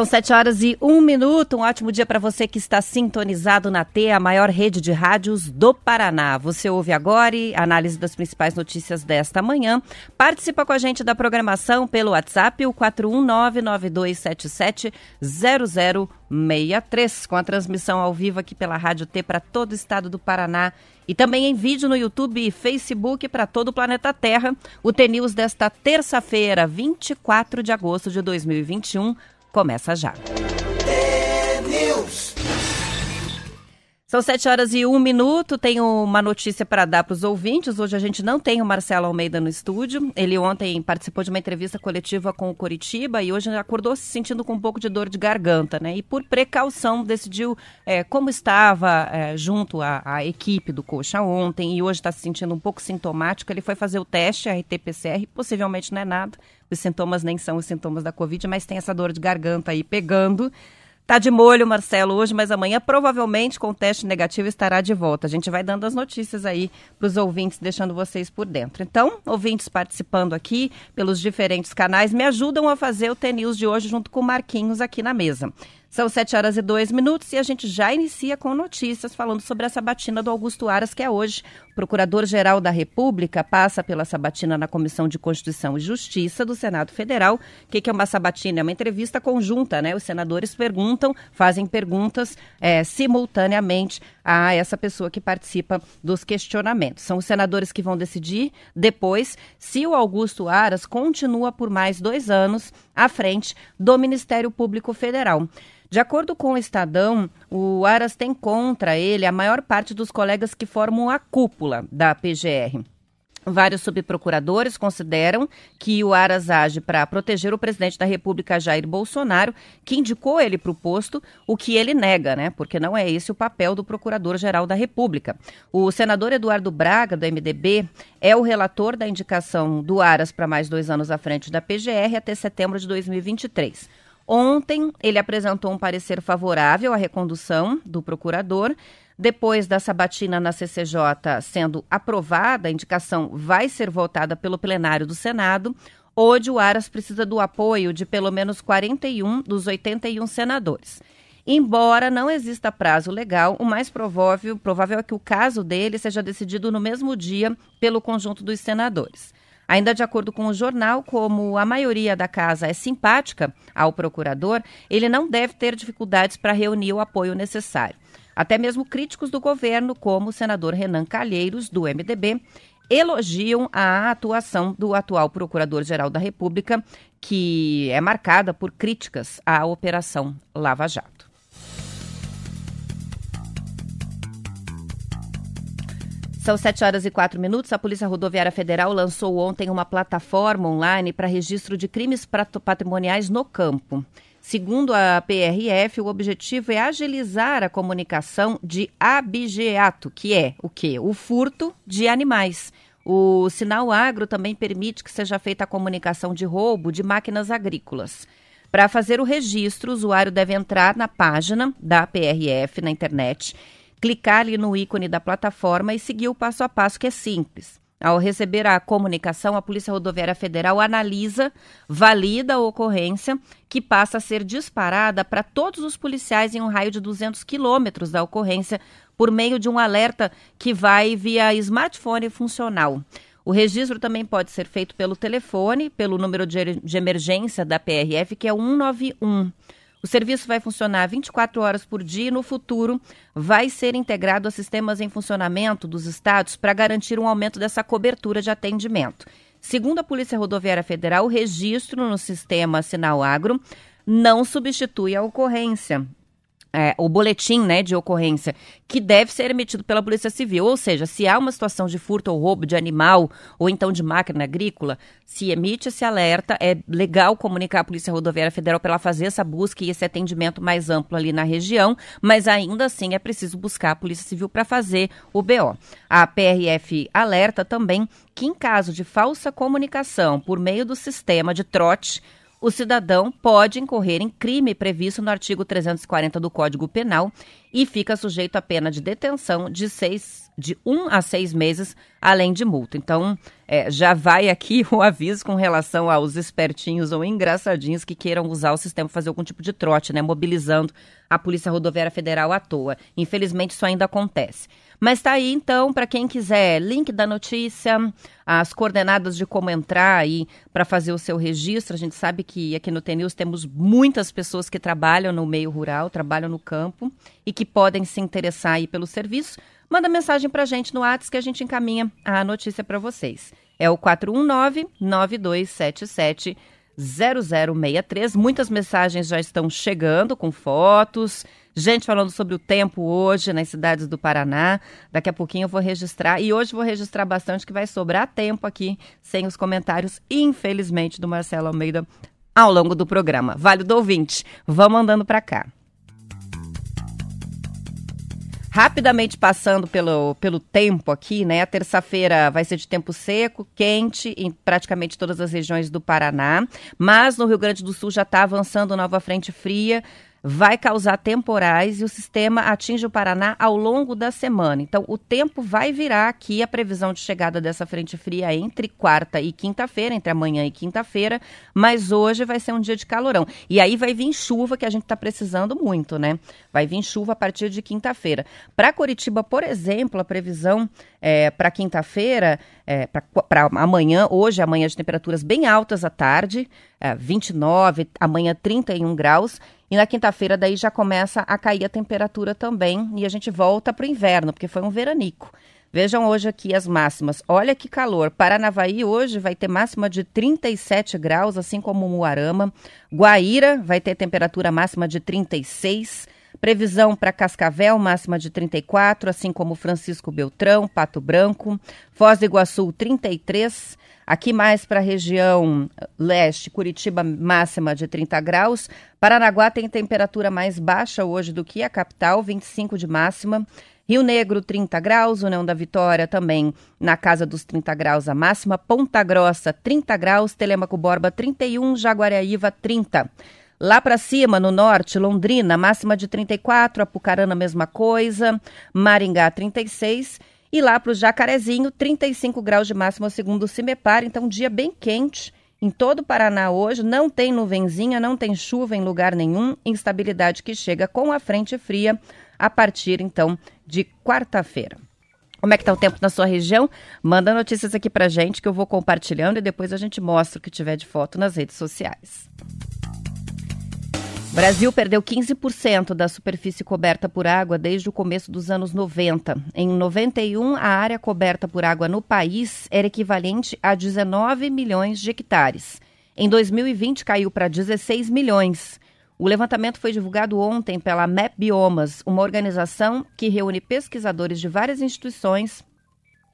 São sete horas e um minuto. Um ótimo dia para você que está sintonizado na T, a maior rede de rádios do Paraná. Você ouve agora a análise das principais notícias desta manhã. Participa com a gente da programação pelo WhatsApp, o 41992770063, com a transmissão ao vivo aqui pela Rádio T para todo o estado do Paraná e também em vídeo no YouTube e Facebook para todo o planeta Terra. O T-News desta terça-feira, 24 de agosto de 2021 começa já. São sete horas e um minuto. Tenho uma notícia para dar para os ouvintes. Hoje a gente não tem o Marcelo Almeida no estúdio. Ele ontem participou de uma entrevista coletiva com o Curitiba e hoje acordou se sentindo com um pouco de dor de garganta, né? E por precaução decidiu é, como estava é, junto à, à, equipe do Coxa ontem e hoje está se sentindo um pouco sintomático. Ele foi fazer o teste, RT-PCR, possivelmente não é nada. Os sintomas nem são os sintomas da Covid, mas tem essa dor de garganta aí pegando. Tá de molho, Marcelo, hoje, mas amanhã provavelmente com o teste negativo estará de volta. A gente vai dando as notícias aí para os ouvintes, deixando vocês por dentro. Então, ouvintes participando aqui pelos diferentes canais, me ajudam a fazer o TNews de hoje junto com o Marquinhos aqui na mesa. São sete horas e dois minutos e a gente já inicia com notícias falando sobre a sabatina do Augusto Aras, que é hoje. Procurador-Geral da República passa pela sabatina na Comissão de Constituição e Justiça do Senado Federal. O que, é uma sabatina? É uma entrevista conjunta, né? Os senadores perguntam, fazem perguntas é, simultaneamente a essa pessoa que participa dos questionamentos. São os senadores que vão decidir depois se o Augusto Aras continua por mais dois anos à frente do Ministério Público Federal. De acordo com o Estadão, o Aras tem contra ele a maior parte dos colegas que formam a cúpula da PGR. Vários subprocuradores consideram que o Aras age para proteger o presidente da República, Jair Bolsonaro, que indicou ele para o posto, o que ele nega, né? Porque não é esse o papel do Procurador-Geral da República. O senador Eduardo Braga, do MDB, é o relator da indicação do Aras para mais dois anos à frente da PGR até setembro de 2023. Ontem, ele apresentou um parecer favorável à recondução do procurador. Depois da sabatina na CCJ sendo aprovada, a indicação vai ser votada pelo plenário do Senado. Hoje, o Aras precisa do apoio de pelo menos 41 dos 81 senadores. Embora não exista prazo legal, o mais provável, provável é que o caso dele seja decidido no mesmo dia pelo conjunto dos senadores. Ainda de acordo com o jornal, como a maioria da casa é simpática ao procurador, ele não deve ter dificuldades para reunir o apoio necessário. Até mesmo críticos do governo, como o senador Renan Calheiros, do MDB, elogiam a atuação do atual Procurador-Geral da República, que é marcada por críticas à Operação Lava Jato. São 7 horas e 4 minutos. A Polícia Rodoviária Federal lançou ontem uma plataforma online para registro de crimes patrimoniais no campo. Segundo a PRF, o objetivo é agilizar a comunicação de abigeato, que é o quê? O furto de animais. O sinal agro também permite que seja feita a comunicação de roubo de máquinas agrícolas. Para fazer o registro, o usuário deve entrar na página da PRF na internet clicar ali no ícone da plataforma e seguir o passo a passo, que é simples. Ao receber a comunicação, a Polícia Rodoviária Federal analisa, valida a ocorrência, que passa a ser disparada para todos os policiais em um raio de 200 quilômetros da ocorrência, por meio de um alerta que vai via smartphone funcional. O registro também pode ser feito pelo telefone, pelo número de, de emergência da PRF, que é 191. O serviço vai funcionar 24 horas por dia e, no futuro, vai ser integrado a sistemas em funcionamento dos estados para garantir um aumento dessa cobertura de atendimento. Segundo a Polícia Rodoviária Federal, o registro no sistema Sinal Agro não substitui a ocorrência. É, o boletim né, de ocorrência, que deve ser emitido pela Polícia Civil. Ou seja, se há uma situação de furto ou roubo de animal ou então de máquina agrícola, se emite esse alerta, é legal comunicar à Polícia Rodoviária Federal para ela fazer essa busca e esse atendimento mais amplo ali na região, mas ainda assim é preciso buscar a Polícia Civil para fazer o BO. A PRF alerta também que, em caso de falsa comunicação por meio do sistema de trote, o cidadão pode incorrer em crime previsto no artigo 340 do Código Penal e fica sujeito à pena de detenção de seis, de um a seis meses, além de multa. Então, é, já vai aqui o aviso com relação aos espertinhos ou engraçadinhos que queiram usar o sistema para fazer algum tipo de trote, né, mobilizando a Polícia Rodoviária Federal à toa. Infelizmente, isso ainda acontece. Mas está aí, então, para quem quiser, link da notícia, as coordenadas de como entrar aí para fazer o seu registro. A gente sabe que aqui no TNews temos muitas pessoas que trabalham no meio rural, trabalham no campo e que podem se interessar aí pelo serviço. Manda mensagem para a gente no WhatsApp que a gente encaminha a notícia para vocês. É o 419 9277 0063. Muitas mensagens já estão chegando com fotos, gente falando sobre o tempo hoje nas cidades do Paraná. Daqui a pouquinho eu vou registrar e hoje vou registrar bastante que vai sobrar tempo aqui sem os comentários, infelizmente, do Marcelo Almeida ao longo do programa. Vale do ouvinte. Vamos andando para cá. Rapidamente passando pelo, pelo tempo aqui, né? A terça-feira vai ser de tempo seco, quente em praticamente todas as regiões do Paraná, mas no Rio Grande do Sul já está avançando nova frente fria vai causar temporais e o sistema atinge o Paraná ao longo da semana. Então, o tempo vai virar aqui a previsão de chegada dessa frente fria entre quarta e quinta-feira, entre amanhã e quinta-feira, mas hoje vai ser um dia de calorão. E aí vai vir chuva, que a gente está precisando muito, né? Vai vir chuva a partir de quinta-feira. Para Curitiba, por exemplo, a previsão é, para quinta-feira, é, para amanhã, hoje, amanhã de temperaturas bem altas à tarde, é, 29, amanhã 31 graus. E na quinta-feira daí já começa a cair a temperatura também e a gente volta para o inverno, porque foi um veranico. Vejam hoje aqui as máximas. Olha que calor. Paranavaí hoje vai ter máxima de 37 graus, assim como Muarama. Guaíra vai ter temperatura máxima de 36. Previsão para Cascavel, máxima de 34, assim como Francisco Beltrão, Pato Branco. Foz do Iguaçu, 33. Aqui mais para a região leste, Curitiba máxima de 30 graus. Paranaguá tem temperatura mais baixa hoje do que a capital, 25 de máxima. Rio Negro, 30 graus. União da Vitória também na casa dos 30 graus a máxima. Ponta Grossa, 30 graus. Telemaco Borba, 31. Jaguariaíva, 30. Lá para cima, no norte, Londrina, máxima de 34. Apucarana, mesma coisa. Maringá, 36. E lá para o Jacarezinho, 35 graus de máxima segundo o CIMEPAR. Então, dia bem quente em todo o Paraná hoje. Não tem nuvenzinha, não tem chuva em lugar nenhum. Instabilidade que chega com a frente fria a partir, então, de quarta-feira. Como é que está o tempo na sua região? Manda notícias aqui para gente que eu vou compartilhando e depois a gente mostra o que tiver de foto nas redes sociais. Brasil perdeu 15% da superfície coberta por água desde o começo dos anos 90. Em 91, a área coberta por água no país era equivalente a 19 milhões de hectares. Em 2020, caiu para 16 milhões. O levantamento foi divulgado ontem pela MAP Biomas, uma organização que reúne pesquisadores de várias instituições,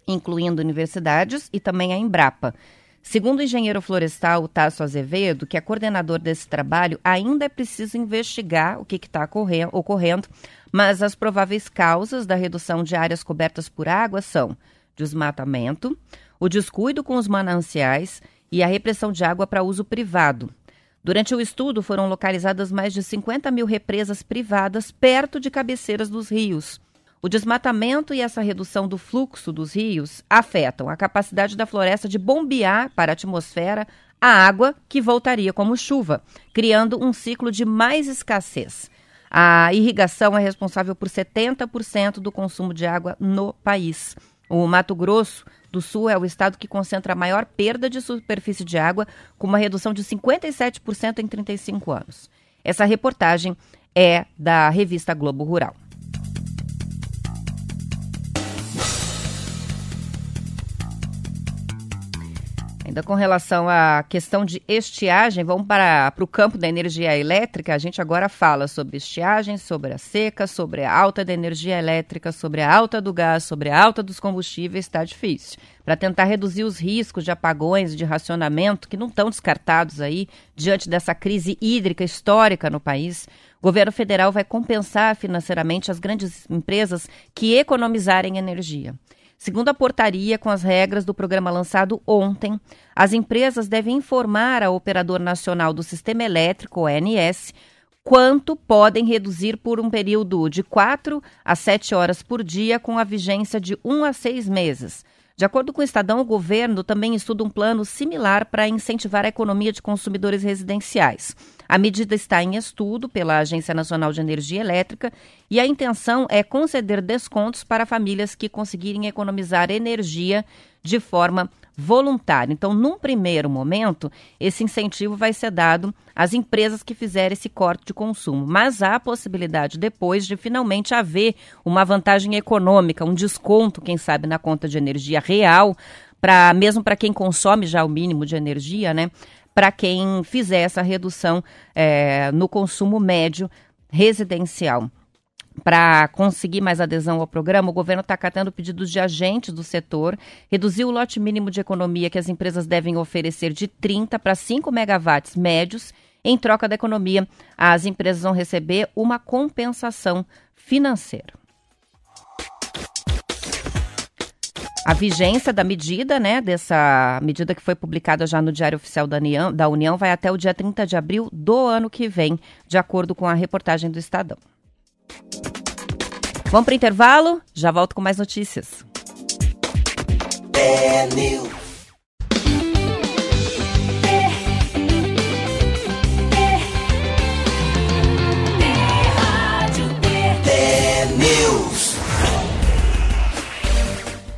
incluindo universidades e também a Embrapa. Segundo o engenheiro florestal Tasso Azevedo, que é coordenador desse trabalho, ainda é preciso investigar o que está ocorrendo, mas as prováveis causas da redução de áreas cobertas por água são desmatamento, o descuido com os mananciais e a repressão de água para uso privado. Durante o estudo, foram localizadas mais de 50 mil represas privadas perto de cabeceiras dos rios. O desmatamento e essa redução do fluxo dos rios afetam a capacidade da floresta de bombear para a atmosfera a água que voltaria como chuva, criando um ciclo de mais escassez. A irrigação é responsável por 70% do consumo de água no país. O Mato Grosso do Sul é o estado que concentra a maior perda de superfície de água, com uma redução de 57% em 35 anos. Essa reportagem é da revista Globo Rural. Ainda com relação à questão de estiagem, vamos para, para o campo da energia elétrica. A gente agora fala sobre estiagem, sobre a seca, sobre a alta da energia elétrica, sobre a alta do gás, sobre a alta dos combustíveis. Está difícil. Para tentar reduzir os riscos de apagões de racionamento, que não estão descartados aí, diante dessa crise hídrica histórica no país, o governo federal vai compensar financeiramente as grandes empresas que economizarem energia. Segundo a portaria com as regras do programa lançado ontem, as empresas devem informar ao Operador Nacional do Sistema Elétrico, ONS, quanto podem reduzir por um período de 4 a 7 horas por dia, com a vigência de 1 a 6 meses. De acordo com o Estadão, o governo também estuda um plano similar para incentivar a economia de consumidores residenciais. A medida está em estudo pela Agência Nacional de Energia Elétrica e a intenção é conceder descontos para famílias que conseguirem economizar energia de forma voluntária. Então, num primeiro momento, esse incentivo vai ser dado às empresas que fizerem esse corte de consumo, mas há a possibilidade depois de finalmente haver uma vantagem econômica, um desconto, quem sabe, na conta de energia real, para mesmo para quem consome já o mínimo de energia, né? Para quem fizer essa redução é, no consumo médio residencial. Para conseguir mais adesão ao programa, o governo está acatando pedidos de agentes do setor, reduziu o lote mínimo de economia que as empresas devem oferecer de 30 para 5 megawatts médios. Em troca da economia, as empresas vão receber uma compensação financeira. A vigência da medida, né, dessa medida que foi publicada já no Diário Oficial da União, da União, vai até o dia 30 de abril do ano que vem, de acordo com a reportagem do Estadão. Vamos para o intervalo? Já volto com mais notícias. É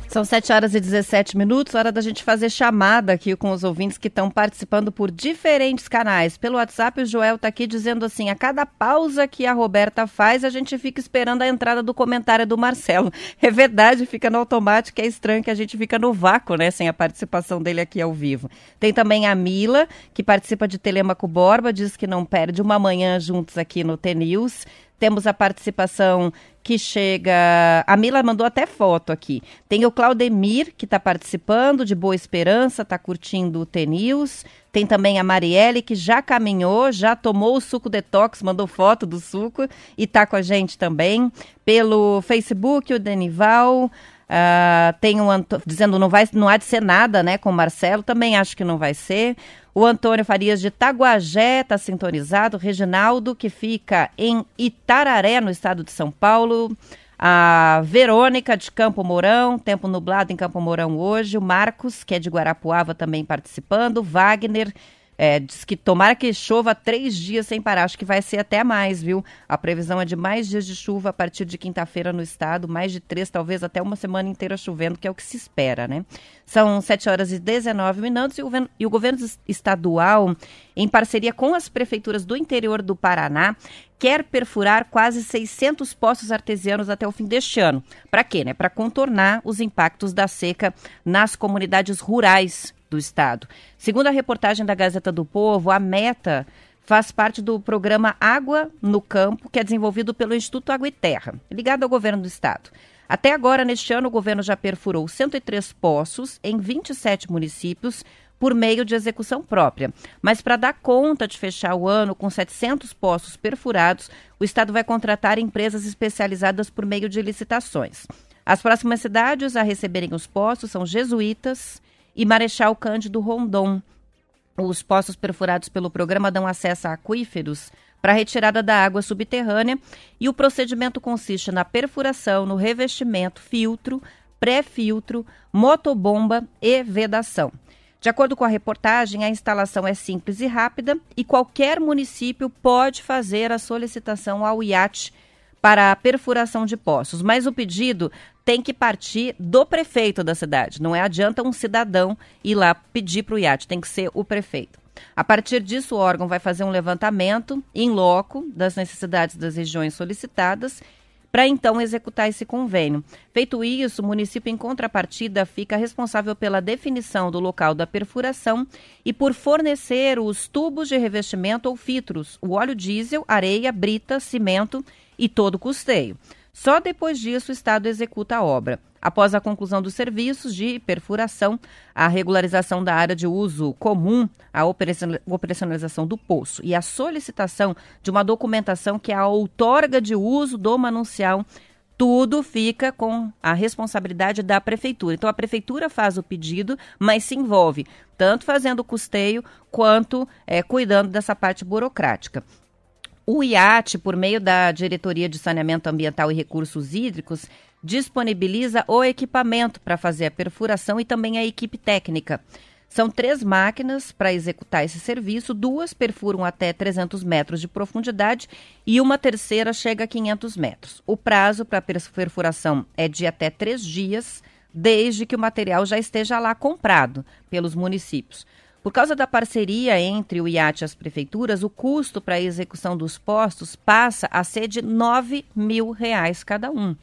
São 7 horas e 17 minutos, hora da gente fazer chamada aqui com os ouvintes que estão participando por diferentes canais. Pelo WhatsApp, o Joel está aqui dizendo assim: a cada pausa que a Roberta faz, a gente fica esperando a entrada do comentário do Marcelo. É verdade, fica no automático, é estranho que a gente fica no vácuo, né, sem a participação dele aqui ao vivo. Tem também a Mila, que participa de Telemaco Borba, diz que não perde uma manhã juntos aqui no T-News. Temos a participação que chega. A Mila mandou até foto aqui. Tem o Claudemir, que está participando, de Boa Esperança, está curtindo o T-News. Tem também a Marielle, que já caminhou, já tomou o suco detox, mandou foto do suco e está com a gente também. Pelo Facebook, o Denival. Uh, tem um Anto... dizendo não vai não há de ser nada né com o Marcelo também acho que não vai ser o Antônio Farias de Taguajé está sintonizado. Reginaldo, que fica em Itararé, no estado de São Paulo. A Verônica de Campo Mourão, tempo nublado em Campo Mourão hoje. O Marcos, que é de Guarapuava, também participando. Wagner é, diz que tomara que chova três dias sem parar. Acho que vai ser até mais, viu? A previsão é de mais dias de chuva a partir de quinta-feira no estado, mais de três, talvez até uma semana inteira chovendo, que é o que se espera, né? São 7 horas e 19 minutos e o, governo, e o governo estadual, em parceria com as prefeituras do interior do Paraná, quer perfurar quase 600 poços artesianos até o fim deste ano. Para quê? Né? Para contornar os impactos da seca nas comunidades rurais do Estado. Segundo a reportagem da Gazeta do Povo, a meta faz parte do programa Água no Campo, que é desenvolvido pelo Instituto Água e Terra, ligado ao governo do Estado. Até agora, neste ano, o governo já perfurou 103 poços em 27 municípios por meio de execução própria. Mas para dar conta de fechar o ano com 700 poços perfurados, o Estado vai contratar empresas especializadas por meio de licitações. As próximas cidades a receberem os poços são Jesuítas, e Marechal Cândido Rondon. Os poços perfurados pelo programa dão acesso a aquíferos para retirada da água subterrânea e o procedimento consiste na perfuração, no revestimento, filtro, pré-filtro, motobomba e vedação. De acordo com a reportagem, a instalação é simples e rápida e qualquer município pode fazer a solicitação ao IAT para a perfuração de poços, mas o pedido tem que partir do prefeito da cidade. Não é adianta um cidadão ir lá pedir para o iate, tem que ser o prefeito. A partir disso, o órgão vai fazer um levantamento em loco das necessidades das regiões solicitadas, para então executar esse convênio. Feito isso, o município, em contrapartida, fica responsável pela definição do local da perfuração e por fornecer os tubos de revestimento ou filtros, o óleo diesel, areia, brita, cimento e todo o custeio. Só depois disso o Estado executa a obra. Após a conclusão dos serviços de perfuração, a regularização da área de uso comum, a operacionalização do poço e a solicitação de uma documentação que é a outorga de uso do manuncial, tudo fica com a responsabilidade da prefeitura. Então a prefeitura faz o pedido, mas se envolve tanto fazendo o custeio quanto é, cuidando dessa parte burocrática. O IAT, por meio da Diretoria de Saneamento Ambiental e Recursos Hídricos, disponibiliza o equipamento para fazer a perfuração e também a equipe técnica. São três máquinas para executar esse serviço, duas perfuram até 300 metros de profundidade e uma terceira chega a 500 metros. O prazo para a perfuração é de até três dias, desde que o material já esteja lá comprado pelos municípios. Por causa da parceria entre o IAT e as prefeituras, o custo para a execução dos postos passa a ser de 9 mil reais cada um.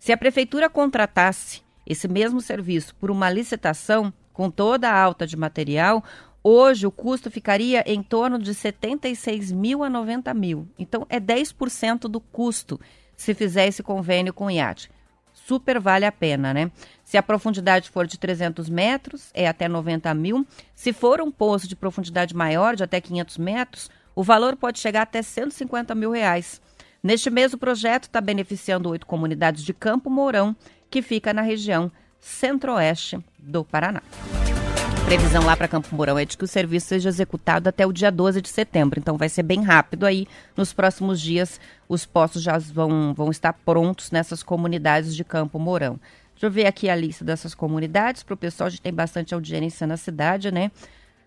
Se a prefeitura contratasse esse mesmo serviço por uma licitação, com toda a alta de material, hoje o custo ficaria em torno de 76 mil a 90 mil. Então, é 10% do custo se fizer esse convênio com o IAT super vale a pena, né? Se a profundidade for de 300 metros, é até 90 mil. Se for um poço de profundidade maior, de até 500 metros, o valor pode chegar até 150 mil reais. Neste mês, o projeto está beneficiando oito comunidades de Campo Mourão, que fica na região centro-oeste do Paraná previsão lá para Campo Mourão é de que o serviço seja executado até o dia 12 de setembro. Então vai ser bem rápido aí. Nos próximos dias, os postos já vão, vão estar prontos nessas comunidades de Campo Mourão. Deixa eu ver aqui a lista dessas comunidades. Para o pessoal, a gente tem bastante audiência na cidade, né?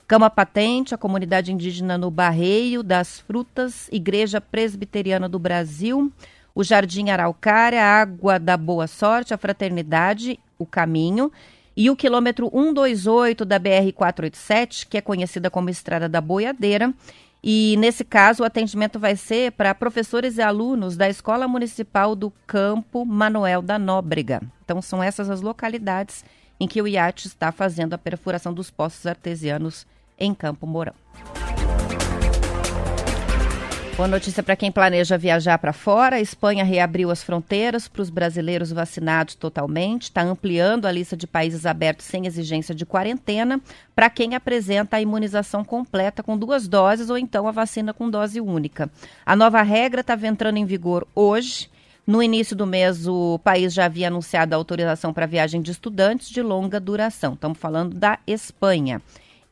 Cama Patente, a comunidade indígena no Barreio das Frutas, Igreja Presbiteriana do Brasil, o Jardim Araucária, Água da Boa Sorte, a Fraternidade, o Caminho e o quilômetro 128 da BR-487, que é conhecida como Estrada da Boiadeira. E nesse caso, o atendimento vai ser para professores e alunos da Escola Municipal do Campo Manuel da Nóbrega. Então, são essas as localidades em que o IAT está fazendo a perfuração dos poços artesianos em Campo Mourão. Boa notícia para quem planeja viajar para fora. A Espanha reabriu as fronteiras para os brasileiros vacinados totalmente. Está ampliando a lista de países abertos sem exigência de quarentena para quem apresenta a imunização completa com duas doses ou então a vacina com dose única. A nova regra estava entrando em vigor hoje. No início do mês, o país já havia anunciado a autorização para viagem de estudantes de longa duração. Estamos falando da Espanha.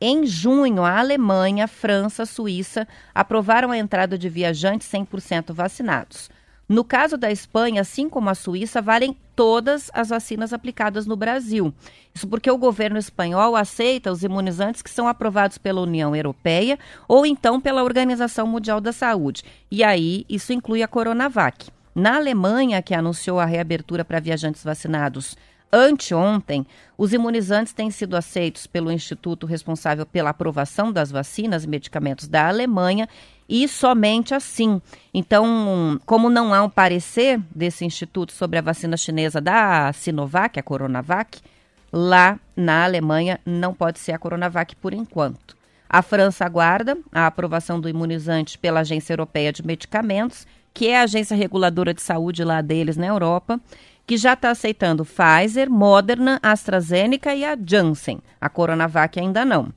Em junho, a Alemanha, França, Suíça aprovaram a entrada de viajantes 100% vacinados. No caso da Espanha, assim como a Suíça, valem todas as vacinas aplicadas no Brasil. Isso porque o governo espanhol aceita os imunizantes que são aprovados pela União Europeia ou então pela Organização Mundial da Saúde. E aí, isso inclui a Coronavac. Na Alemanha, que anunciou a reabertura para viajantes vacinados Anteontem, os imunizantes têm sido aceitos pelo instituto responsável pela aprovação das vacinas e medicamentos da Alemanha e somente assim. Então, como não há um parecer desse instituto sobre a vacina chinesa da Sinovac, a Coronavac, lá na Alemanha não pode ser a Coronavac por enquanto. A França aguarda a aprovação do imunizante pela Agência Europeia de Medicamentos, que é a agência reguladora de saúde lá deles na Europa que já está aceitando Pfizer, Moderna, AstraZeneca e a Janssen. A Coronavac ainda não.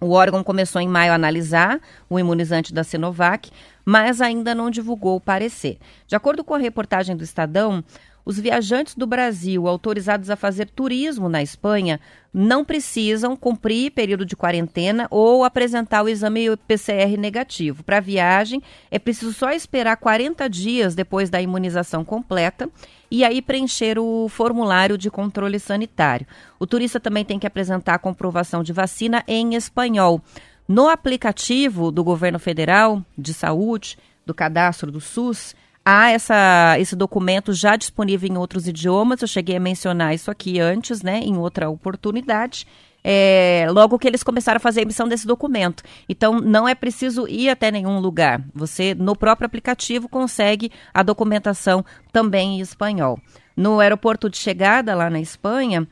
O órgão começou em maio a analisar o imunizante da Sinovac, mas ainda não divulgou o parecer. De acordo com a reportagem do Estadão, os viajantes do Brasil autorizados a fazer turismo na Espanha não precisam cumprir período de quarentena ou apresentar o exame PCR negativo. Para viagem, é preciso só esperar 40 dias depois da imunização completa e aí preencher o formulário de controle sanitário. O turista também tem que apresentar a comprovação de vacina em espanhol. No aplicativo do governo federal de saúde, do cadastro do SUS, há essa, esse documento já disponível em outros idiomas. Eu cheguei a mencionar isso aqui antes, né, em outra oportunidade. É, logo que eles começaram a fazer a emissão desse documento. Então, não é preciso ir até nenhum lugar. Você, no próprio aplicativo, consegue a documentação também em espanhol. No aeroporto de chegada, lá na Espanha,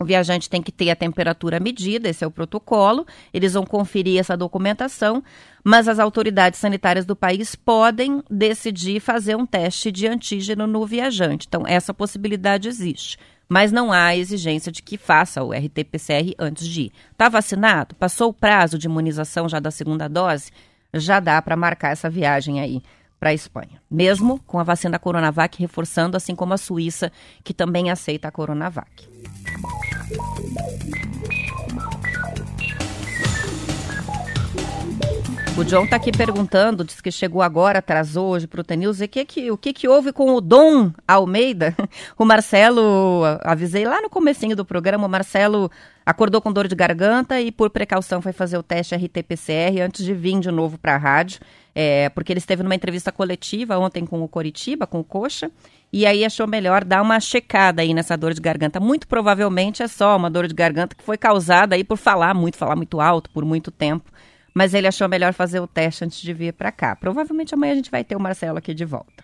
o viajante tem que ter a temperatura medida, esse é o protocolo. Eles vão conferir essa documentação, mas as autoridades sanitárias do país podem decidir fazer um teste de antígeno no viajante. Então, essa possibilidade existe. Mas não há exigência de que faça o RT-PCR antes de ir. Está vacinado? Passou o prazo de imunização já da segunda dose? Já dá para marcar essa viagem aí para a Espanha, mesmo com a vacina Coronavac reforçando, assim como a Suíça, que também aceita a Coronavac. O John está aqui perguntando, diz que chegou agora, atrasou hoje para o Tenils, o que, que, o que, que houve com o Dom Almeida? O Marcelo, avisei lá no comecinho do programa, o Marcelo acordou com dor de garganta e por precaução foi fazer o teste RT-PCR antes de vir de novo para a rádio, é, porque ele esteve numa entrevista coletiva ontem com o Coritiba, com o Coxa, e aí achou melhor dar uma checada aí nessa dor de garganta. Muito provavelmente é só uma dor de garganta que foi causada aí por falar muito, falar muito alto por muito tempo mas ele achou melhor fazer o teste antes de vir para cá. Provavelmente amanhã a gente vai ter o Marcelo aqui de volta.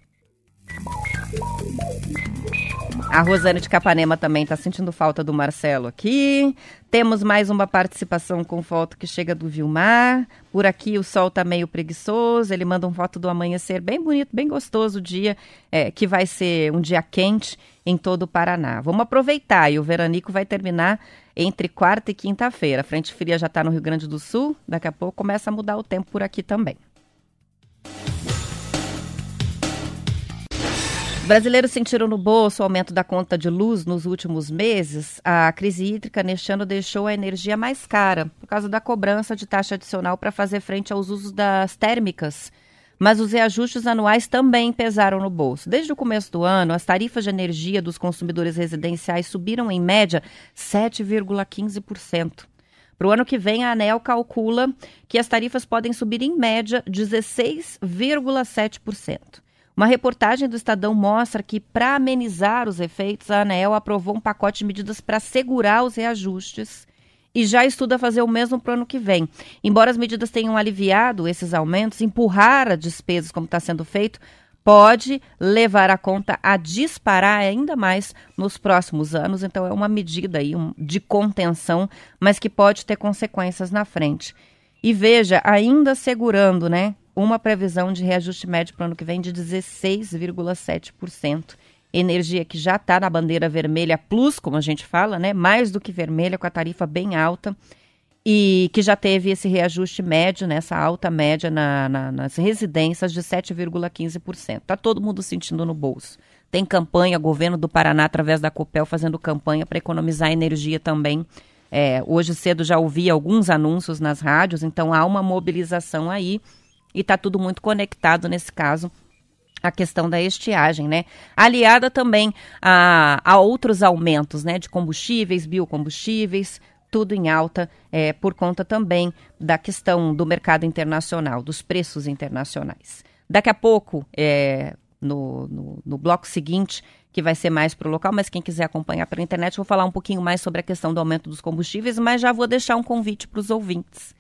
A Rosane de Capanema também está sentindo falta do Marcelo aqui. Temos mais uma participação com foto que chega do Vilmar. Por aqui o sol está meio preguiçoso. Ele manda uma foto do amanhecer bem bonito, bem gostoso o dia, é, que vai ser um dia quente em todo o Paraná. Vamos aproveitar e o veranico vai terminar entre quarta e quinta-feira. A frente fria já está no Rio Grande do Sul, daqui a pouco começa a mudar o tempo por aqui também. Brasileiros sentiram no bolso o aumento da conta de luz nos últimos meses. A crise hídrica neste ano deixou a energia mais cara por causa da cobrança de taxa adicional para fazer frente aos usos das térmicas mas os reajustes anuais também pesaram no bolso. Desde o começo do ano, as tarifas de energia dos consumidores residenciais subiram em média 7,15%. Para o ano que vem, a ANEL calcula que as tarifas podem subir em média 16,7%. Uma reportagem do Estadão mostra que, para amenizar os efeitos, a ANEL aprovou um pacote de medidas para segurar os reajustes e já estuda fazer o mesmo para o ano que vem. Embora as medidas tenham aliviado esses aumentos, empurrar as despesas, como está sendo feito, pode levar a conta a disparar ainda mais nos próximos anos. Então, é uma medida aí de contenção, mas que pode ter consequências na frente. E veja, ainda segurando, né, uma previsão de reajuste médio para o ano que vem de 16,7% energia que já está na bandeira vermelha plus, como a gente fala, né? Mais do que vermelha, com a tarifa bem alta e que já teve esse reajuste médio, nessa né? alta média na, na, nas residências de 7,15%. Está todo mundo sentindo no bolso. Tem campanha, governo do Paraná, através da Copel, fazendo campanha para economizar energia também. É, hoje cedo já ouvi alguns anúncios nas rádios, então há uma mobilização aí e está tudo muito conectado nesse caso a questão da estiagem, né? Aliada também a, a outros aumentos, né? De combustíveis, biocombustíveis, tudo em alta é, por conta também da questão do mercado internacional, dos preços internacionais. Daqui a pouco, é, no, no, no, bloco seguinte, que vai ser mais para o local, mas quem quiser acompanhar pela internet, vou falar um pouquinho mais sobre a questão do aumento dos combustíveis, mas já vou deixar um convite para os ouvintes.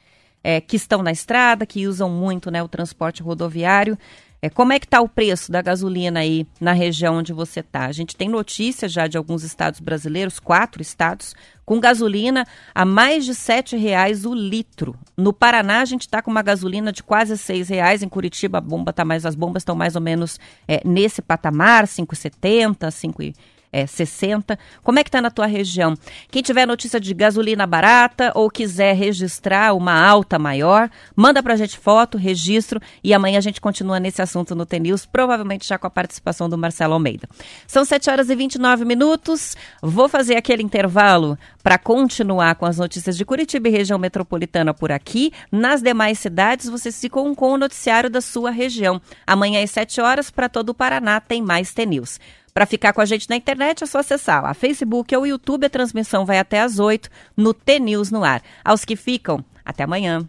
É, que estão na estrada, que usam muito né, o transporte rodoviário. É, como é que está o preço da gasolina aí na região onde você está? A gente tem notícias já de alguns estados brasileiros, quatro estados, com gasolina a mais de R$ reais o litro. No Paraná, a gente está com uma gasolina de quase R$ reais. Em Curitiba, bomba tá mais, as bombas estão mais ou menos é, nesse patamar, 5,70, 5,70 é, 60. Como é que está na tua região? Quem tiver notícia de gasolina barata ou quiser registrar uma alta maior, manda para a gente foto, registro e amanhã a gente continua nesse assunto no TNews, provavelmente já com a participação do Marcelo Almeida. São 7 horas e 29 minutos. Vou fazer aquele intervalo para continuar com as notícias de Curitiba e região metropolitana por aqui. Nas demais cidades, vocês ficam com o noticiário da sua região. Amanhã às 7 horas, para todo o Paraná, tem mais TNews. Para ficar com a gente na internet é só acessar a Facebook ou YouTube. A transmissão vai até às 8 no T News no ar. Aos que ficam, até amanhã.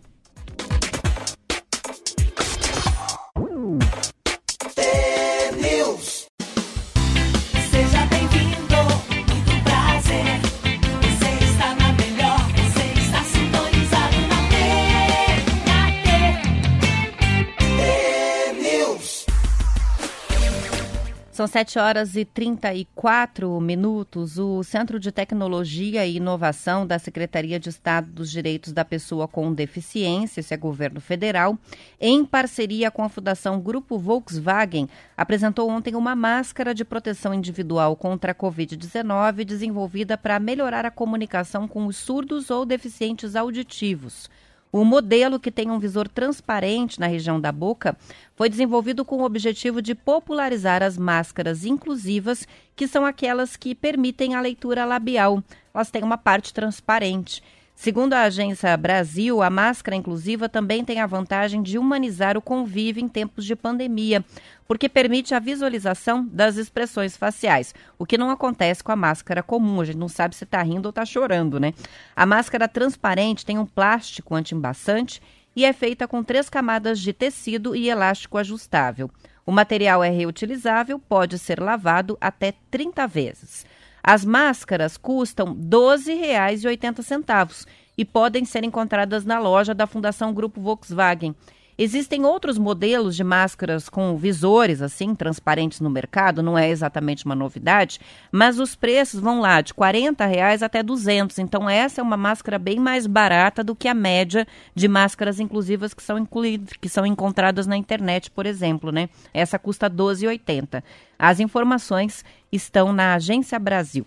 São 7 horas e 34 minutos. O Centro de Tecnologia e Inovação da Secretaria de Estado dos Direitos da Pessoa com Deficiência, esse é governo federal, em parceria com a Fundação Grupo Volkswagen, apresentou ontem uma máscara de proteção individual contra a Covid-19 desenvolvida para melhorar a comunicação com os surdos ou deficientes auditivos. O modelo, que tem um visor transparente na região da boca, foi desenvolvido com o objetivo de popularizar as máscaras inclusivas, que são aquelas que permitem a leitura labial. Elas têm uma parte transparente. Segundo a Agência Brasil, a máscara inclusiva também tem a vantagem de humanizar o convívio em tempos de pandemia, porque permite a visualização das expressões faciais, o que não acontece com a máscara comum. A gente não sabe se está rindo ou está chorando, né? A máscara transparente tem um plástico anti-embaçante e é feita com três camadas de tecido e elástico ajustável. O material é reutilizável, pode ser lavado até 30 vezes. As máscaras custam R$ 12,80 e podem ser encontradas na loja da Fundação Grupo Volkswagen. Existem outros modelos de máscaras com visores assim transparentes no mercado, não é exatamente uma novidade, mas os preços vão lá de R$ reais até 200. Então essa é uma máscara bem mais barata do que a média de máscaras inclusivas que são incluídas, que são encontradas na internet, por exemplo, né? Essa custa R$ 12,80. As informações estão na Agência Brasil.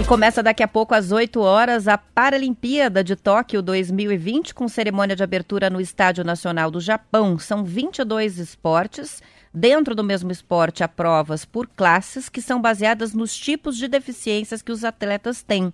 E começa daqui a pouco às 8 horas a Paralimpíada de Tóquio 2020 com cerimônia de abertura no Estádio Nacional do Japão. São 22 esportes. Dentro do mesmo esporte, há provas por classes que são baseadas nos tipos de deficiências que os atletas têm.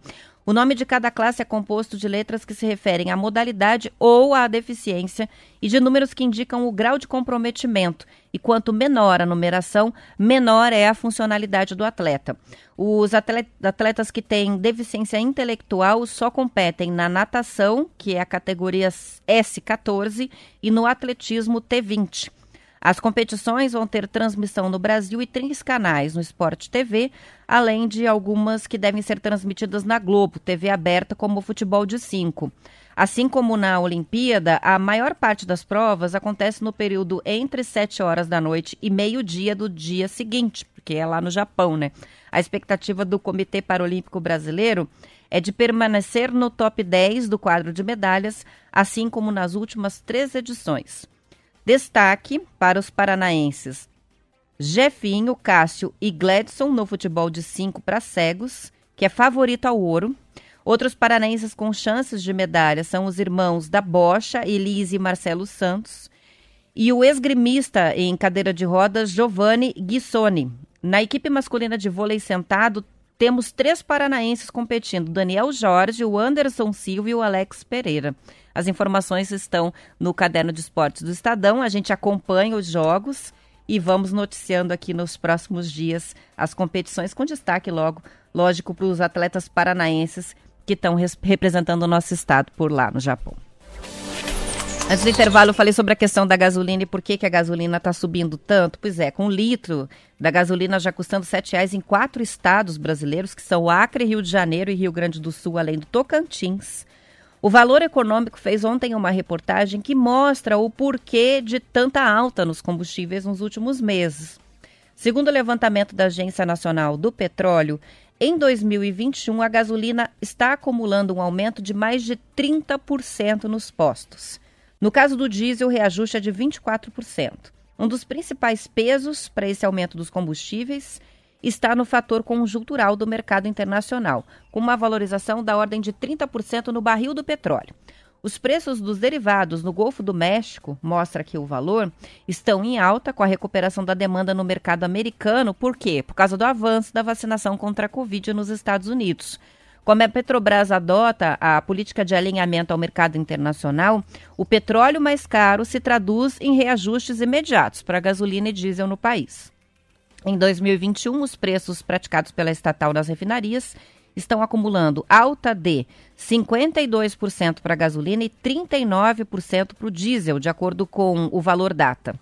O nome de cada classe é composto de letras que se referem à modalidade ou à deficiência e de números que indicam o grau de comprometimento. E quanto menor a numeração, menor é a funcionalidade do atleta. Os atletas que têm deficiência intelectual só competem na natação, que é a categoria S14, e no atletismo T20. As competições vão ter transmissão no Brasil e três canais no Esporte TV, além de algumas que devem ser transmitidas na Globo, TV aberta, como o futebol de cinco. Assim como na Olimpíada, a maior parte das provas acontece no período entre 7 horas da noite e meio-dia do dia seguinte, porque é lá no Japão, né? A expectativa do Comitê Paralímpico Brasileiro é de permanecer no top 10 do quadro de medalhas, assim como nas últimas três edições. Destaque para os paranaenses Jefinho, Cássio e Gladson no futebol de 5 para cegos, que é favorito ao ouro. Outros paranaenses com chances de medalha são os irmãos da Bocha, Elise e Marcelo Santos, e o esgrimista em cadeira de rodas Giovanni Guissoni. Na equipe masculina de vôlei sentado, temos três paranaenses competindo: Daniel Jorge, o Anderson Silva e o Alex Pereira. As informações estão no caderno de esportes do Estadão. A gente acompanha os jogos e vamos noticiando aqui nos próximos dias as competições, com destaque logo, lógico, para os atletas paranaenses que estão representando o nosso estado por lá no Japão. Antes do intervalo, eu falei sobre a questão da gasolina e por que, que a gasolina está subindo tanto. Pois é, com um litro da gasolina já custando R$ reais em quatro estados brasileiros, que são Acre, Rio de Janeiro e Rio Grande do Sul, além do Tocantins. O Valor Econômico fez ontem uma reportagem que mostra o porquê de tanta alta nos combustíveis nos últimos meses. Segundo o levantamento da Agência Nacional do Petróleo, em 2021 a gasolina está acumulando um aumento de mais de 30% nos postos. No caso do diesel, o reajuste é de 24%. Um dos principais pesos para esse aumento dos combustíveis está no fator conjuntural do mercado internacional, com uma valorização da ordem de 30% no barril do petróleo. Os preços dos derivados no Golfo do México, mostra aqui o valor, estão em alta com a recuperação da demanda no mercado americano. Por quê? Por causa do avanço da vacinação contra a Covid nos Estados Unidos. Como a Petrobras adota a política de alinhamento ao mercado internacional, o petróleo mais caro se traduz em reajustes imediatos para gasolina e diesel no país. Em 2021, os preços praticados pela estatal nas refinarias estão acumulando alta de 52% para a gasolina e 39% para o diesel, de acordo com o valor data.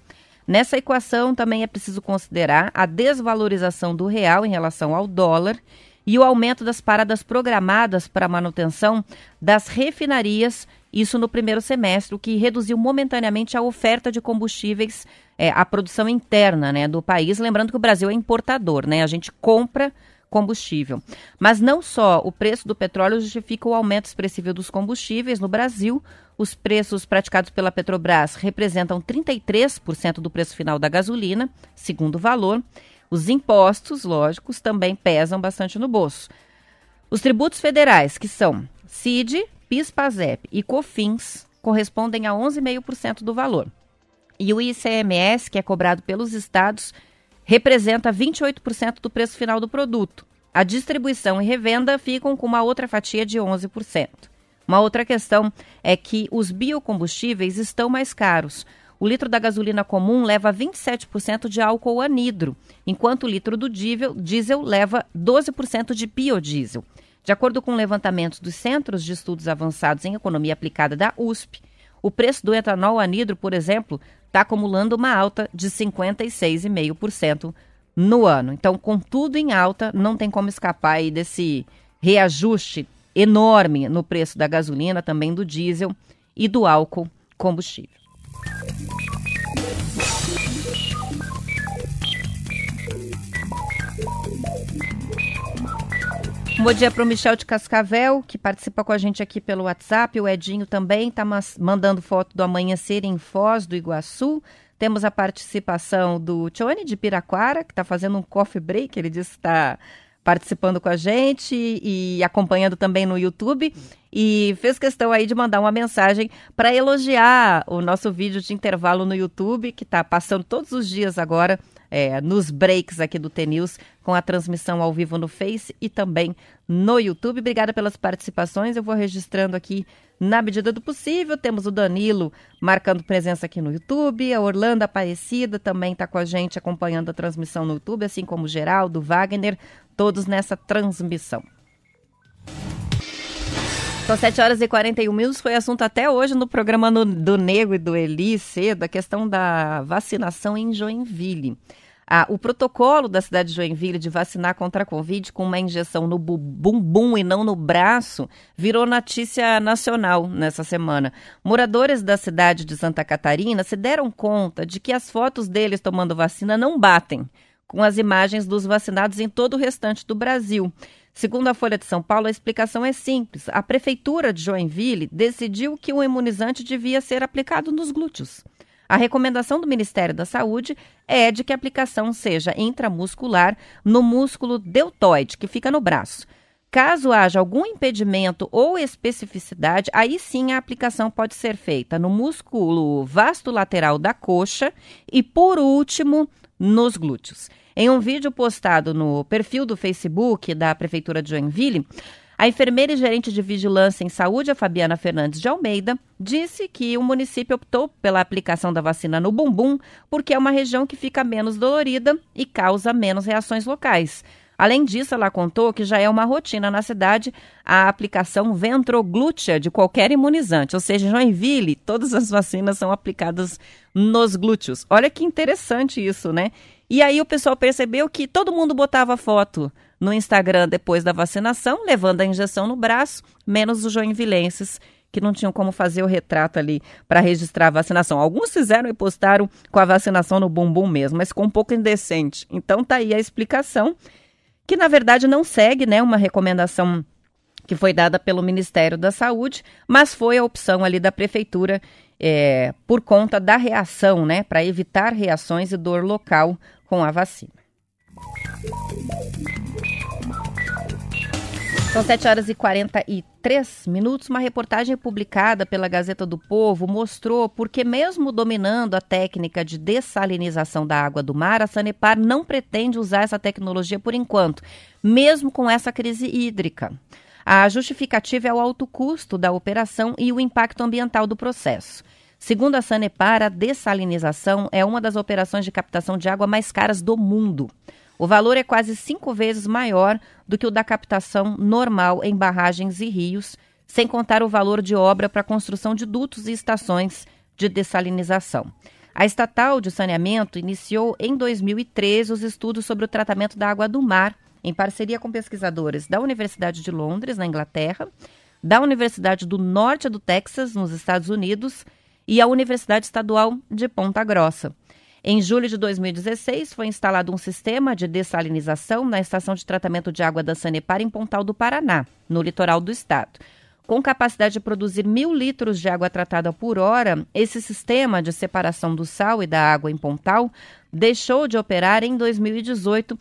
Nessa equação também é preciso considerar a desvalorização do real em relação ao dólar e o aumento das paradas programadas para manutenção das refinarias, isso no primeiro semestre, o que reduziu momentaneamente a oferta de combustíveis, é, a produção interna né, do país. Lembrando que o Brasil é importador, né? A gente compra combustível. Mas não só o preço do petróleo justifica o aumento expressivo dos combustíveis no Brasil. Os preços praticados pela Petrobras representam 33% do preço final da gasolina, segundo o valor. Os impostos, lógicos, também pesam bastante no bolso. Os tributos federais, que são CID, PIS, PASEP e COFINS, correspondem a 11,5% do valor. E o ICMS, que é cobrado pelos estados, representa 28% do preço final do produto. A distribuição e revenda ficam com uma outra fatia de 11%. Uma outra questão é que os biocombustíveis estão mais caros. O litro da gasolina comum leva 27% de álcool anidro, enquanto o litro do diesel leva 12% de biodiesel. De acordo com o levantamento dos Centros de Estudos Avançados em Economia Aplicada da USP, o preço do etanol anidro, por exemplo, está acumulando uma alta de 56,5% no ano. Então, com tudo em alta, não tem como escapar aí desse reajuste enorme no preço da gasolina, também do diesel e do álcool combustível. Bom dia para o Michel de Cascavel, que participa com a gente aqui pelo WhatsApp. O Edinho também está mandando foto do amanhecer em Foz do Iguaçu. Temos a participação do Tchone de Piraquara, que está fazendo um coffee break. Ele disse que está participando com a gente e acompanhando também no YouTube. E fez questão aí de mandar uma mensagem para elogiar o nosso vídeo de intervalo no YouTube, que está passando todos os dias agora é, nos breaks aqui do TNews, com a transmissão ao vivo no Face e também no YouTube. Obrigada pelas participações. Eu vou registrando aqui na medida do possível. Temos o Danilo marcando presença aqui no YouTube, a Orlando Aparecida também está com a gente acompanhando a transmissão no YouTube, assim como o Geraldo, Wagner, todos nessa transmissão. São 7 horas e 41 minutos. Foi assunto até hoje no programa no, do Nego e do Eli cedo, a questão da vacinação em Joinville. Ah, o protocolo da cidade de Joinville de vacinar contra a Covid com uma injeção no bumbum e não no braço virou notícia nacional nessa semana. Moradores da cidade de Santa Catarina se deram conta de que as fotos deles tomando vacina não batem com as imagens dos vacinados em todo o restante do Brasil. Segundo a Folha de São Paulo, a explicação é simples. A prefeitura de Joinville decidiu que o imunizante devia ser aplicado nos glúteos. A recomendação do Ministério da Saúde é de que a aplicação seja intramuscular no músculo deltoide, que fica no braço. Caso haja algum impedimento ou especificidade, aí sim a aplicação pode ser feita no músculo vasto lateral da coxa e, por último, nos glúteos. Em um vídeo postado no perfil do Facebook da Prefeitura de Joinville, a enfermeira e gerente de vigilância em saúde, a Fabiana Fernandes de Almeida, disse que o município optou pela aplicação da vacina no bumbum porque é uma região que fica menos dolorida e causa menos reações locais. Além disso, ela contou que já é uma rotina na cidade a aplicação ventroglútea de qualquer imunizante, ou seja, em Joinville, todas as vacinas são aplicadas nos glúteos. Olha que interessante isso, né? E aí o pessoal percebeu que todo mundo botava foto no Instagram depois da vacinação, levando a injeção no braço, menos os joinvilenses que não tinham como fazer o retrato ali para registrar a vacinação. Alguns fizeram e postaram com a vacinação no bumbum mesmo, mas ficou um pouco indecente. Então tá aí a explicação, que na verdade não segue, né, uma recomendação que foi dada pelo Ministério da Saúde, mas foi a opção ali da prefeitura é, por conta da reação, né, para evitar reações e dor local com a vacina. São 7 horas e 43 minutos. Uma reportagem publicada pela Gazeta do Povo mostrou porque, mesmo dominando a técnica de dessalinização da água do mar, a Sanepar não pretende usar essa tecnologia por enquanto, mesmo com essa crise hídrica. A justificativa é o alto custo da operação e o impacto ambiental do processo. Segundo a Sanepar, a dessalinização é uma das operações de captação de água mais caras do mundo. O valor é quase cinco vezes maior do que o da captação normal em barragens e rios, sem contar o valor de obra para a construção de dutos e estações de dessalinização. A estatal de saneamento iniciou em 2013 os estudos sobre o tratamento da água do mar em parceria com pesquisadores da Universidade de Londres, na Inglaterra, da Universidade do Norte do Texas, nos Estados Unidos, e a Universidade Estadual de Ponta Grossa. Em julho de 2016, foi instalado um sistema de dessalinização na estação de tratamento de água da Sanepar em Pontal do Paraná, no litoral do estado. Com capacidade de produzir mil litros de água tratada por hora, esse sistema de separação do sal e da água em Pontal deixou de operar em 2018,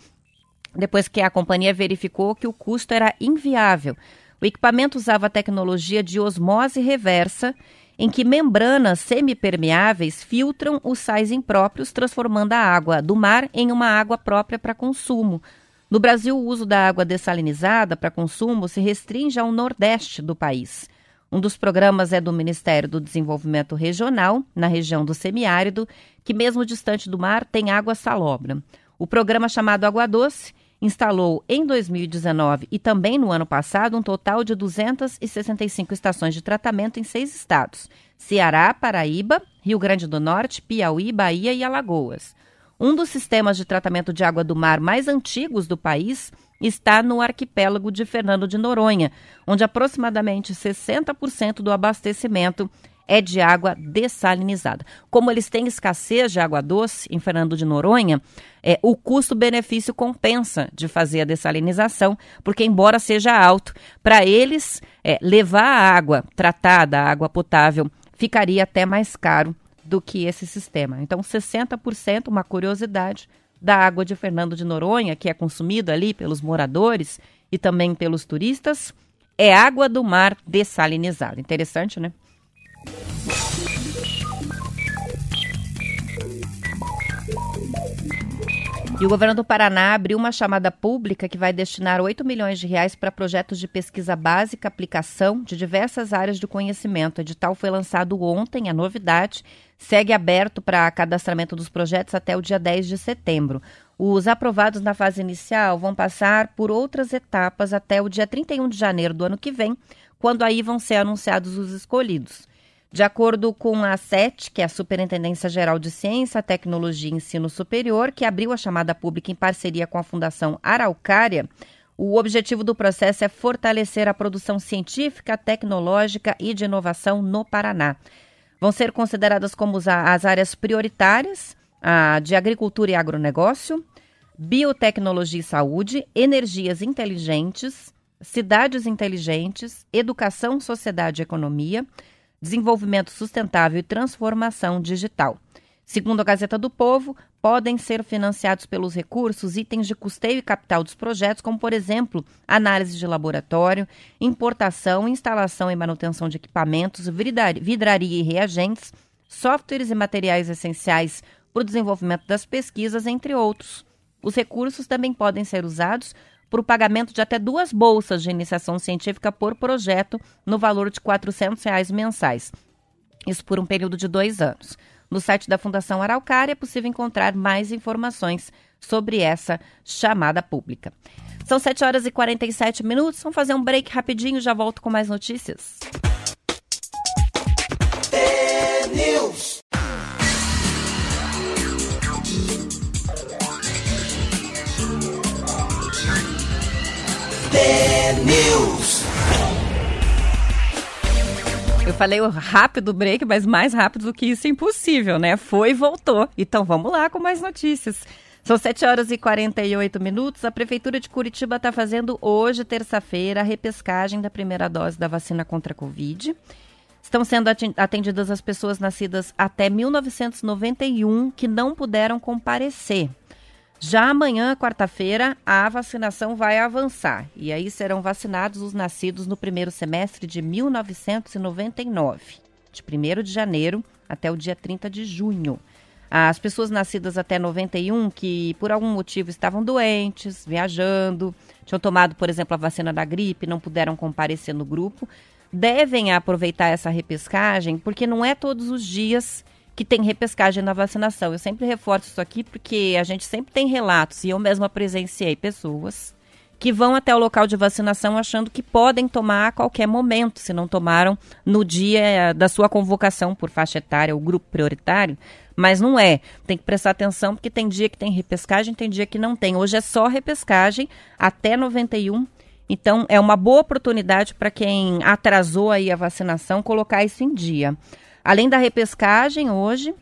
depois que a companhia verificou que o custo era inviável. O equipamento usava tecnologia de osmose reversa, em que membranas semipermeáveis filtram os sais impróprios, transformando a água do mar em uma água própria para consumo. No Brasil, o uso da água dessalinizada para consumo se restringe ao nordeste do país. Um dos programas é do Ministério do Desenvolvimento Regional, na região do semiárido, que, mesmo distante do mar, tem água salobra. O programa chamado Água Doce instalou em 2019 e também no ano passado um total de 265 estações de tratamento em seis estados: Ceará, Paraíba, Rio Grande do Norte, Piauí, Bahia e Alagoas. Um dos sistemas de tratamento de água do mar mais antigos do país está no arquipélago de Fernando de Noronha, onde aproximadamente 60% do abastecimento é de água dessalinizada. Como eles têm escassez de água doce em Fernando de Noronha, é, o custo-benefício compensa de fazer a dessalinização, porque, embora seja alto, para eles é, levar a água tratada, a água potável, ficaria até mais caro do que esse sistema. Então, 60%, uma curiosidade, da água de Fernando de Noronha, que é consumida ali pelos moradores e também pelos turistas, é água do mar dessalinizada. Interessante, né? E o governo do Paraná abriu uma chamada pública que vai destinar 8 milhões de reais para projetos de pesquisa básica, aplicação de diversas áreas do conhecimento. O edital foi lançado ontem, a novidade segue aberto para cadastramento dos projetos até o dia 10 de setembro. Os aprovados na fase inicial vão passar por outras etapas até o dia 31 de janeiro do ano que vem, quando aí vão ser anunciados os escolhidos. De acordo com a SET, que é a Superintendência Geral de Ciência, Tecnologia e Ensino Superior, que abriu a chamada pública em parceria com a Fundação Araucária, o objetivo do processo é fortalecer a produção científica, tecnológica e de inovação no Paraná. Vão ser consideradas como as áreas prioritárias a de agricultura e agronegócio, biotecnologia e saúde, energias inteligentes, cidades inteligentes, educação, sociedade e economia, desenvolvimento sustentável e transformação digital. Segundo a Gazeta do Povo, podem ser financiados pelos recursos itens de custeio e capital dos projetos, como, por exemplo, análise de laboratório, importação, instalação e manutenção de equipamentos, vidraria e reagentes, softwares e materiais essenciais para o desenvolvimento das pesquisas, entre outros. Os recursos também podem ser usados para o pagamento de até duas bolsas de iniciação científica por projeto, no valor de 400 reais mensais. Isso por um período de dois anos. No site da Fundação Araucária é possível encontrar mais informações sobre essa chamada pública. São 7 horas e 47 minutos. Vamos fazer um break rapidinho, já volto com mais notícias. Eu falei o rápido break, mas mais rápido do que isso é impossível, né? Foi e voltou. Então vamos lá com mais notícias. São 7 horas e 48 minutos. A Prefeitura de Curitiba está fazendo hoje, terça-feira, a repescagem da primeira dose da vacina contra a Covid. Estão sendo atendidas as pessoas nascidas até 1991 que não puderam comparecer. Já amanhã, quarta-feira, a vacinação vai avançar e aí serão vacinados os nascidos no primeiro semestre de 1999, de 1 de janeiro até o dia 30 de junho. As pessoas nascidas até 91 que por algum motivo estavam doentes, viajando, tinham tomado, por exemplo, a vacina da gripe, não puderam comparecer no grupo, devem aproveitar essa repescagem, porque não é todos os dias que tem repescagem na vacinação. Eu sempre reforço isso aqui porque a gente sempre tem relatos, e eu mesma presenciei pessoas que vão até o local de vacinação achando que podem tomar a qualquer momento, se não tomaram no dia da sua convocação por faixa etária ou grupo prioritário. Mas não é. Tem que prestar atenção porque tem dia que tem repescagem, tem dia que não tem. Hoje é só repescagem até 91. Então é uma boa oportunidade para quem atrasou aí a vacinação colocar isso em dia. Além da repescagem hoje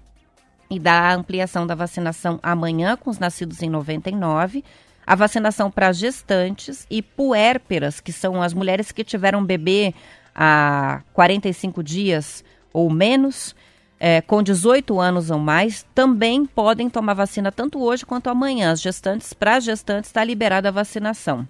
e da ampliação da vacinação amanhã com os nascidos em 99, a vacinação para gestantes e puérperas, que são as mulheres que tiveram bebê há 45 dias ou menos, é, com 18 anos ou mais, também podem tomar vacina tanto hoje quanto amanhã. As gestantes, para gestantes, está liberada a vacinação.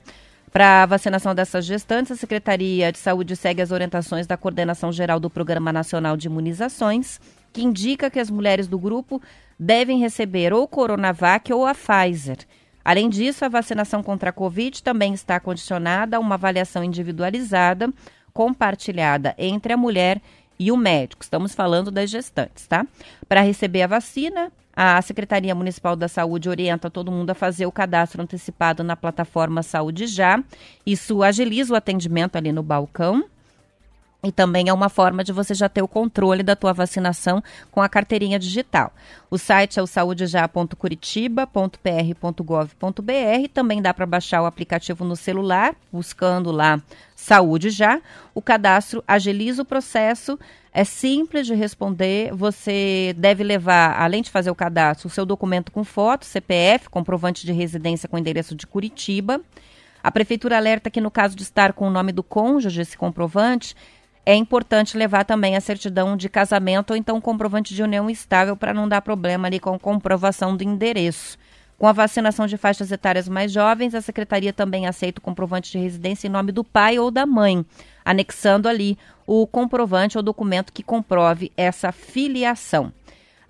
Para a vacinação dessas gestantes, a Secretaria de Saúde segue as orientações da Coordenação Geral do Programa Nacional de Imunizações, que indica que as mulheres do grupo devem receber ou Coronavac ou a Pfizer. Além disso, a vacinação contra a Covid também está condicionada a uma avaliação individualizada, compartilhada entre a mulher e o médico. Estamos falando das gestantes, tá? Para receber a vacina, a Secretaria Municipal da Saúde orienta todo mundo a fazer o cadastro antecipado na plataforma Saúde Já. Isso agiliza o atendimento ali no balcão. E também é uma forma de você já ter o controle da tua vacinação com a carteirinha digital. O site é o saúdeja.curitiba.pr.gov.br. Também dá para baixar o aplicativo no celular, buscando lá Saúde Já. O cadastro agiliza o processo, é simples de responder. Você deve levar, além de fazer o cadastro, o seu documento com foto, CPF, comprovante de residência com endereço de Curitiba. A prefeitura alerta que no caso de estar com o nome do cônjuge, esse comprovante, é importante levar também a certidão de casamento ou então comprovante de união estável para não dar problema ali com comprovação do endereço. Com a vacinação de faixas etárias mais jovens, a secretaria também aceita o comprovante de residência em nome do pai ou da mãe, anexando ali o comprovante ou documento que comprove essa filiação.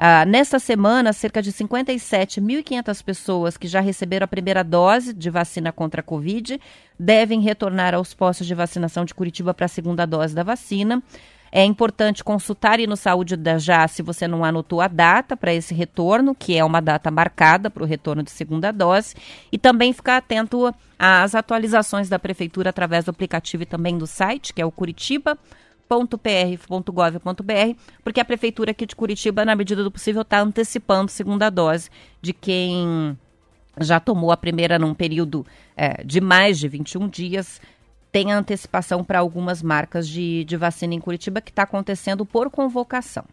Ah, nesta semana, cerca de 57.500 pessoas que já receberam a primeira dose de vacina contra a Covid devem retornar aos postos de vacinação de Curitiba para a segunda dose da vacina. É importante consultar e no Saúde da Já se você não anotou a data para esse retorno, que é uma data marcada para o retorno de segunda dose, e também ficar atento às atualizações da Prefeitura através do aplicativo e também do site, que é o Curitiba www.pr.gov.br, porque a prefeitura aqui de Curitiba, na medida do possível, está antecipando segunda dose de quem já tomou a primeira num período é, de mais de 21 dias. Tem antecipação para algumas marcas de, de vacina em Curitiba que está acontecendo por convocação.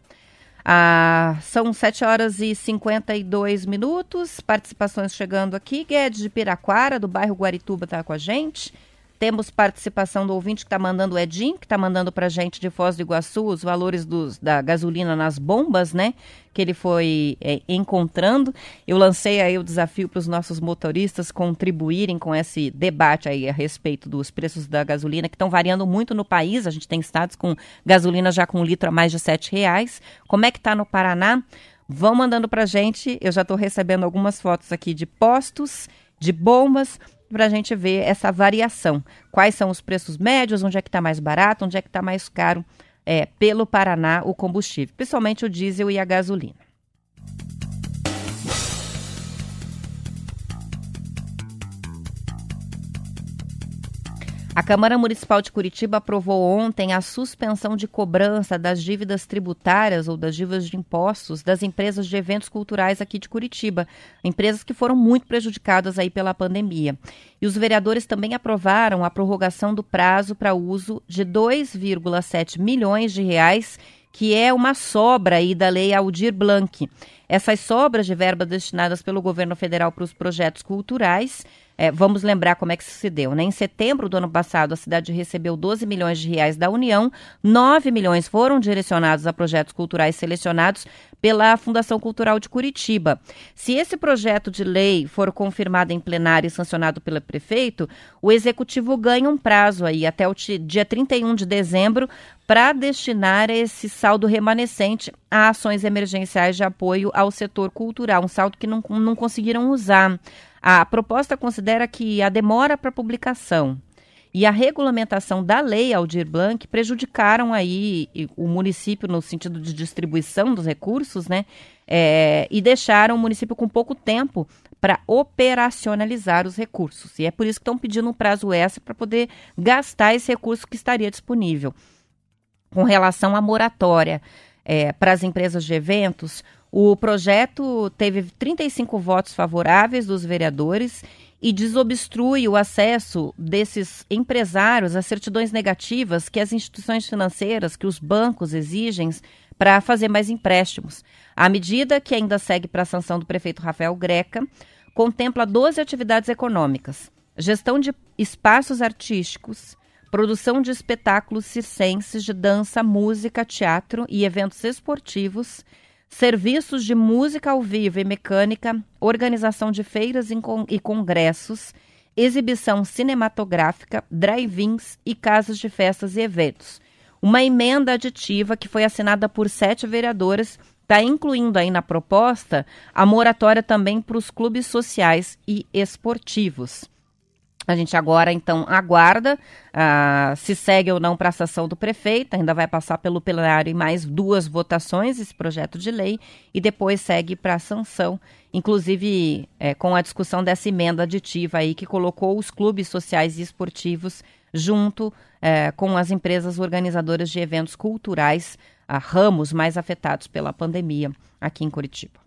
Ah, são 7 horas e 52 minutos. Participações chegando aqui. Guedes de Piraquara, do bairro Guarituba, está com a gente. Temos participação do ouvinte que está mandando o Edinho, que está mandando para a gente de Foz do Iguaçu os valores dos, da gasolina nas bombas, né? Que ele foi é, encontrando. Eu lancei aí o desafio para os nossos motoristas contribuírem com esse debate aí a respeito dos preços da gasolina, que estão variando muito no país. A gente tem estados com gasolina já com um litro a mais de sete reais. Como é que está no Paraná? Vão mandando para a gente. Eu já estou recebendo algumas fotos aqui de postos, de bombas para a gente ver essa variação. Quais são os preços médios, onde é que está mais barato, onde é que está mais caro é, pelo Paraná o combustível, principalmente o diesel e a gasolina. A Câmara Municipal de Curitiba aprovou ontem a suspensão de cobrança das dívidas tributárias ou das dívidas de impostos das empresas de eventos culturais aqui de Curitiba, empresas que foram muito prejudicadas aí pela pandemia. E os vereadores também aprovaram a prorrogação do prazo para uso de 2,7 milhões de reais que é uma sobra aí da Lei Aldir Blanc. Essas sobras de verbas destinadas pelo governo federal para os projetos culturais é, vamos lembrar como é que isso se deu. Né? Em setembro do ano passado, a cidade recebeu 12 milhões de reais da União, 9 milhões foram direcionados a projetos culturais selecionados pela Fundação Cultural de Curitiba. Se esse projeto de lei for confirmado em plenário e sancionado pelo prefeito, o executivo ganha um prazo aí até o dia 31 de dezembro para destinar esse saldo remanescente a ações emergenciais de apoio ao setor cultural, um saldo que não, não conseguiram usar. A proposta considera que a demora para publicação e a regulamentação da lei Aldir Blanc prejudicaram aí o município no sentido de distribuição dos recursos, né? É, e deixaram o município com pouco tempo para operacionalizar os recursos. E é por isso que estão pedindo um prazo extra para poder gastar esse recurso que estaria disponível. Com relação à moratória é, para as empresas de eventos, o projeto teve 35 votos favoráveis dos vereadores e desobstrui o acesso desses empresários às certidões negativas que as instituições financeiras, que os bancos exigem para fazer mais empréstimos. A medida, que ainda segue para a sanção do prefeito Rafael Greca, contempla 12 atividades econômicas: gestão de espaços artísticos, produção de espetáculos circenses de dança, música, teatro e eventos esportivos, serviços de música ao vivo e mecânica, organização de feiras e congressos, exibição cinematográfica, drive-ins e casas de festas e eventos. Uma emenda aditiva que foi assinada por sete vereadores está incluindo aí na proposta a moratória também para os clubes sociais e esportivos. A gente agora, então, aguarda uh, se segue ou não para a sessão do prefeito, ainda vai passar pelo plenário em mais duas votações esse projeto de lei e depois segue para a sanção, inclusive é, com a discussão dessa emenda aditiva aí que colocou os clubes sociais e esportivos junto é, com as empresas organizadoras de eventos culturais, a ramos mais afetados pela pandemia aqui em Curitiba.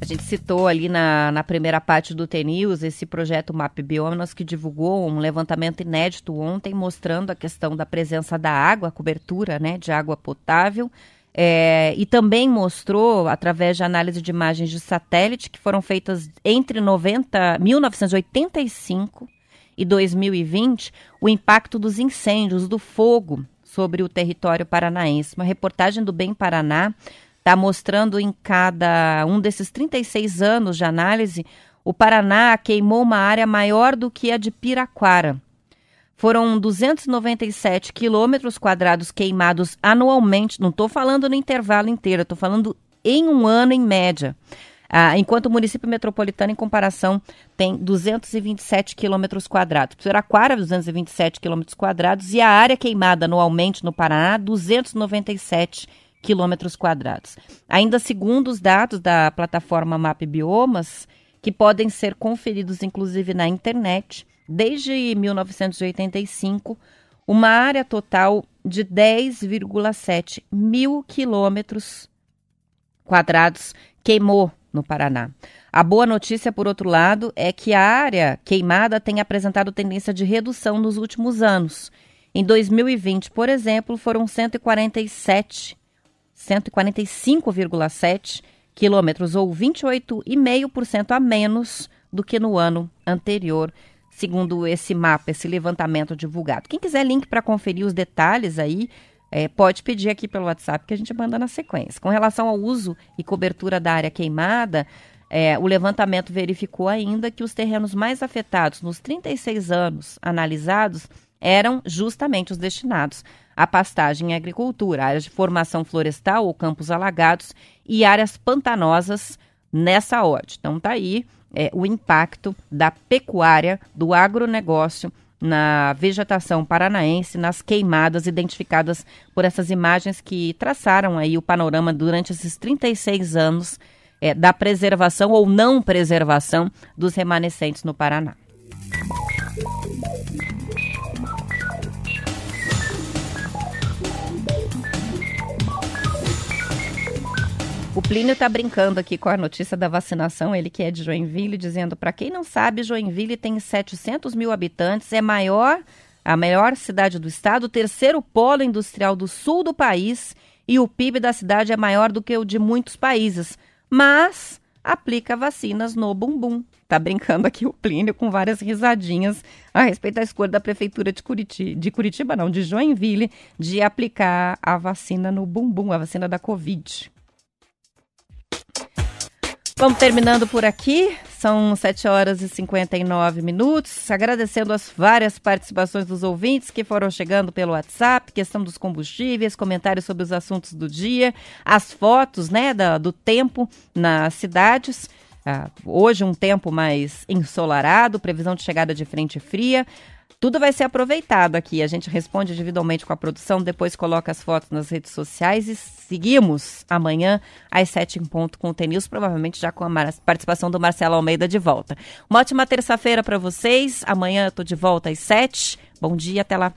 A gente citou ali na, na primeira parte do TNews esse projeto Map Biomas que divulgou um levantamento inédito ontem mostrando a questão da presença da água, cobertura né, de água potável. É, e também mostrou, através de análise de imagens de satélite que foram feitas entre 90, 1985 e 2020, o impacto dos incêndios, do fogo sobre o território paranaense. Uma reportagem do Bem Paraná está mostrando em cada um desses 36 anos de análise, o Paraná queimou uma área maior do que a de Piraquara. Foram 297 quilômetros quadrados queimados anualmente, não estou falando no intervalo inteiro, estou falando em um ano em média. Ah, enquanto o município metropolitano, em comparação, tem 227 quilômetros quadrados. Piraquara, 227 quilômetros quadrados, e a área queimada anualmente no Paraná, 297 quilômetros quilômetros quadrados. Ainda segundo os dados da plataforma Map Biomas, que podem ser conferidos inclusive na internet, desde 1985, uma área total de 10,7 mil quilômetros quadrados queimou no Paraná. A boa notícia, por outro lado, é que a área queimada tem apresentado tendência de redução nos últimos anos. Em 2020, por exemplo, foram 147 145,7 quilômetros, ou 28,5% a menos do que no ano anterior, segundo esse mapa, esse levantamento divulgado. Quem quiser link para conferir os detalhes aí, é, pode pedir aqui pelo WhatsApp que a gente manda na sequência. Com relação ao uso e cobertura da área queimada, é, o levantamento verificou ainda que os terrenos mais afetados nos 36 anos analisados eram justamente os destinados a pastagem e agricultura, áreas de formação florestal ou campos alagados e áreas pantanosas nessa ordem. Então tá aí é, o impacto da pecuária, do agronegócio na vegetação paranaense, nas queimadas identificadas por essas imagens que traçaram aí o panorama durante esses 36 anos é, da preservação ou não preservação dos remanescentes no Paraná. Plínio está brincando aqui com a notícia da vacinação, ele que é de Joinville, dizendo: para quem não sabe, Joinville tem 700 mil habitantes, é maior, a maior cidade do estado, o terceiro polo industrial do sul do país e o PIB da cidade é maior do que o de muitos países. Mas aplica vacinas no bumbum. Tá brincando aqui o Plínio com várias risadinhas a respeito da escolha da prefeitura de Curitiba, de Curitiba não, de Joinville, de aplicar a vacina no bumbum, a vacina da Covid. Vamos terminando por aqui. São 7 horas e 59 minutos. Agradecendo as várias participações dos ouvintes que foram chegando pelo WhatsApp, questão dos combustíveis, comentários sobre os assuntos do dia, as fotos né, da, do tempo nas cidades. Ah, hoje um tempo mais ensolarado, previsão de chegada de frente fria. Tudo vai ser aproveitado aqui. A gente responde individualmente com a produção, depois coloca as fotos nas redes sociais e seguimos amanhã às sete em ponto com o TNews, provavelmente já com a participação do Marcelo Almeida de volta. Uma ótima terça-feira para vocês. Amanhã eu tô de volta às sete. Bom dia, até lá.